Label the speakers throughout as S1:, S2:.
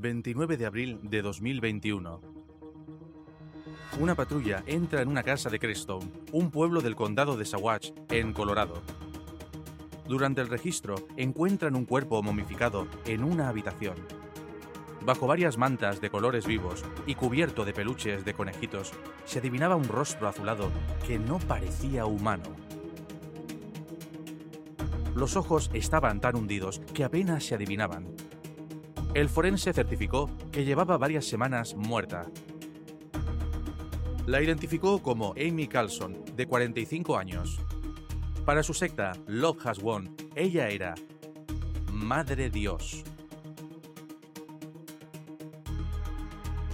S1: 29 de abril de 2021. Una patrulla entra en una casa de Crestone, un pueblo del condado de Saguache, en Colorado. Durante el registro encuentran un cuerpo momificado en una habitación. Bajo varias mantas de colores vivos y cubierto de peluches de conejitos, se adivinaba un rostro azulado que no parecía humano. Los ojos estaban tan hundidos que apenas se adivinaban, el forense certificó que llevaba varias semanas muerta. La identificó como Amy Carlson, de 45 años. Para su secta, Love Has Won, ella era Madre Dios.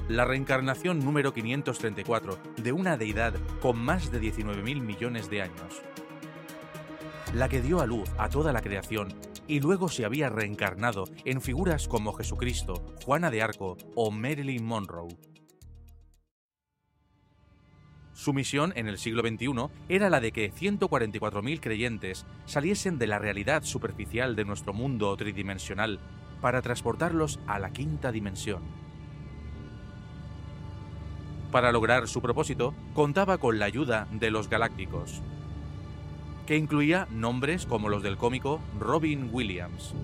S1: La reencarnación número 534 de una deidad con más de 19.000 millones de años. La que dio a luz a toda la creación y luego se había reencarnado en figuras como Jesucristo, Juana de Arco o Marilyn Monroe. Su misión en el siglo XXI era la de que 144.000 creyentes saliesen de la realidad superficial de nuestro mundo tridimensional para transportarlos a la quinta dimensión. Para lograr su propósito, contaba con la ayuda de los galácticos, que incluía nombres como los del cómico Robin Williams.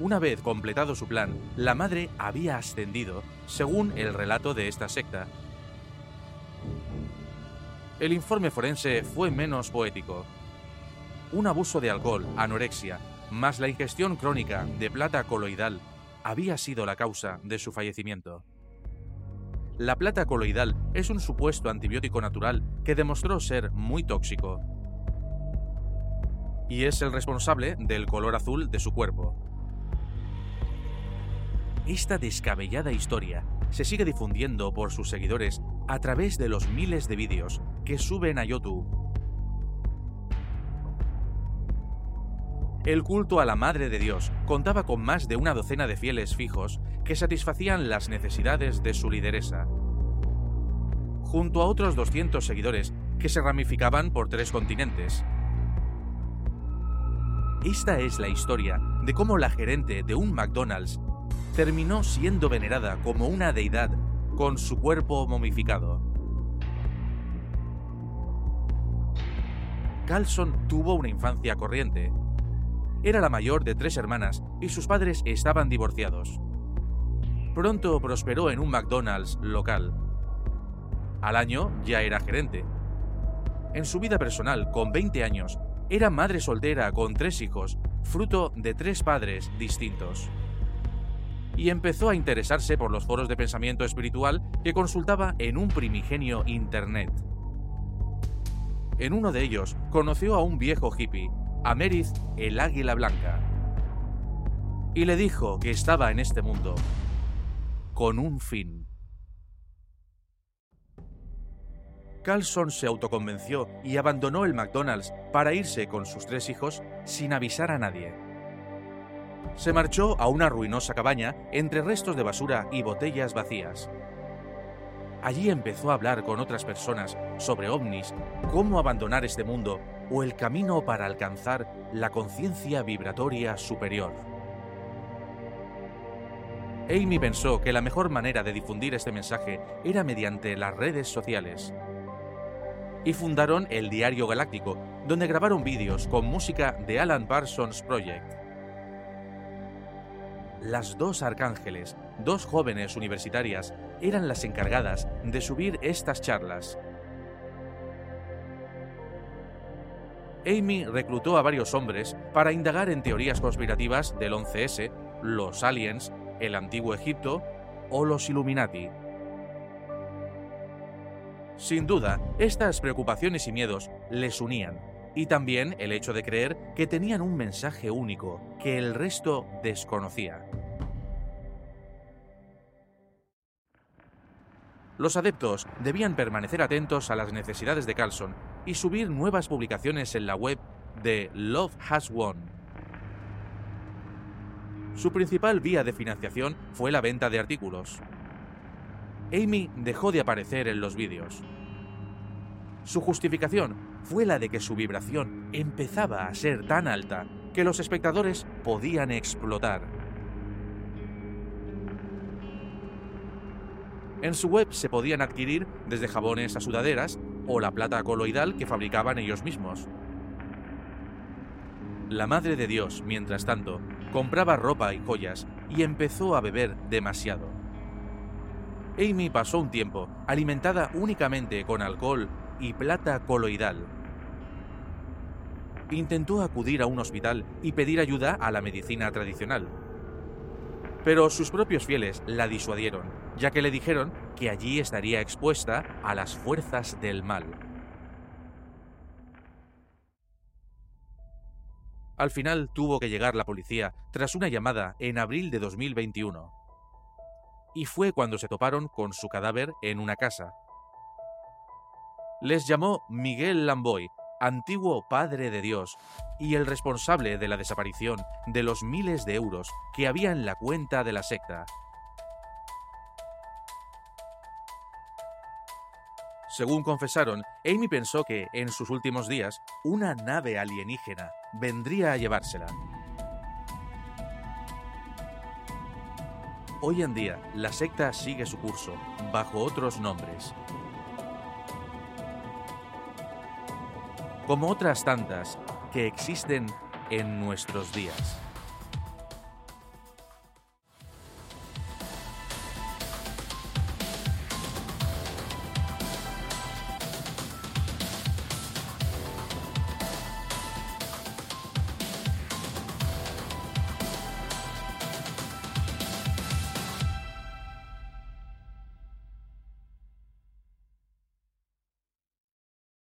S1: Una vez completado su plan, la madre había ascendido, según el relato de esta secta. El informe forense fue menos poético. Un abuso de alcohol, anorexia, más la ingestión crónica de plata coloidal había sido la causa de su fallecimiento. La plata coloidal es un supuesto antibiótico natural que demostró ser muy tóxico y es el responsable del color azul de su cuerpo. Esta descabellada historia se sigue difundiendo por sus seguidores a través de los miles de vídeos que suben a YouTube. El culto a la Madre de Dios contaba con más de una docena de fieles fijos que satisfacían las necesidades de su lideresa, junto a otros 200 seguidores que se ramificaban por tres continentes, esta es la historia de cómo la gerente de un McDonald's terminó siendo venerada como una deidad con su cuerpo momificado. Carlson tuvo una infancia corriente. Era la mayor de tres hermanas y sus padres estaban divorciados. Pronto prosperó en un McDonald's local. Al año ya era gerente. En su vida personal, con 20 años, era madre soltera con tres hijos, fruto de tres padres distintos. Y empezó a interesarse por los foros de pensamiento espiritual que consultaba en un primigenio Internet. En uno de ellos conoció a un viejo hippie, a Merith el Águila Blanca, y le dijo que estaba en este mundo con un fin. Carlson se autoconvenció y abandonó el McDonald's para irse con sus tres hijos sin avisar a nadie. Se marchó a una ruinosa cabaña entre restos de basura y botellas vacías. Allí empezó a hablar con otras personas sobre ovnis, cómo abandonar este mundo o el camino para alcanzar la conciencia vibratoria superior. Amy pensó que la mejor manera de difundir este mensaje era mediante las redes sociales y fundaron el Diario Galáctico, donde grabaron vídeos con música de Alan Parsons Project. Las dos arcángeles, dos jóvenes universitarias, eran las encargadas de subir estas charlas. Amy reclutó a varios hombres para indagar en teorías conspirativas del 11S, los aliens, el antiguo Egipto o los Illuminati. Sin duda, estas preocupaciones y miedos les unían, y también el hecho de creer que tenían un mensaje único que el resto desconocía. Los adeptos debían permanecer atentos a las necesidades de Carlson y subir nuevas publicaciones en la web de Love Has Won. Su principal vía de financiación fue la venta de artículos. Amy dejó de aparecer en los vídeos. Su justificación fue la de que su vibración empezaba a ser tan alta que los espectadores podían explotar. En su web se podían adquirir desde jabones a sudaderas o la plata coloidal que fabricaban ellos mismos. La Madre de Dios, mientras tanto, compraba ropa y joyas y empezó a beber demasiado. Amy pasó un tiempo alimentada únicamente con alcohol y plata coloidal. Intentó acudir a un hospital y pedir ayuda a la medicina tradicional. Pero sus propios fieles la disuadieron, ya que le dijeron que allí estaría expuesta a las fuerzas del mal. Al final tuvo que llegar la policía tras una llamada en abril de 2021. Y fue cuando se toparon con su cadáver en una casa, les llamó Miguel Lamboy, antiguo Padre de Dios, y el responsable de la desaparición de los miles de euros que había en la cuenta de la secta. Según confesaron, Amy pensó que, en sus últimos días, una nave alienígena vendría a llevársela. Hoy en día, la secta sigue su curso, bajo otros nombres, como otras tantas que existen en nuestros días.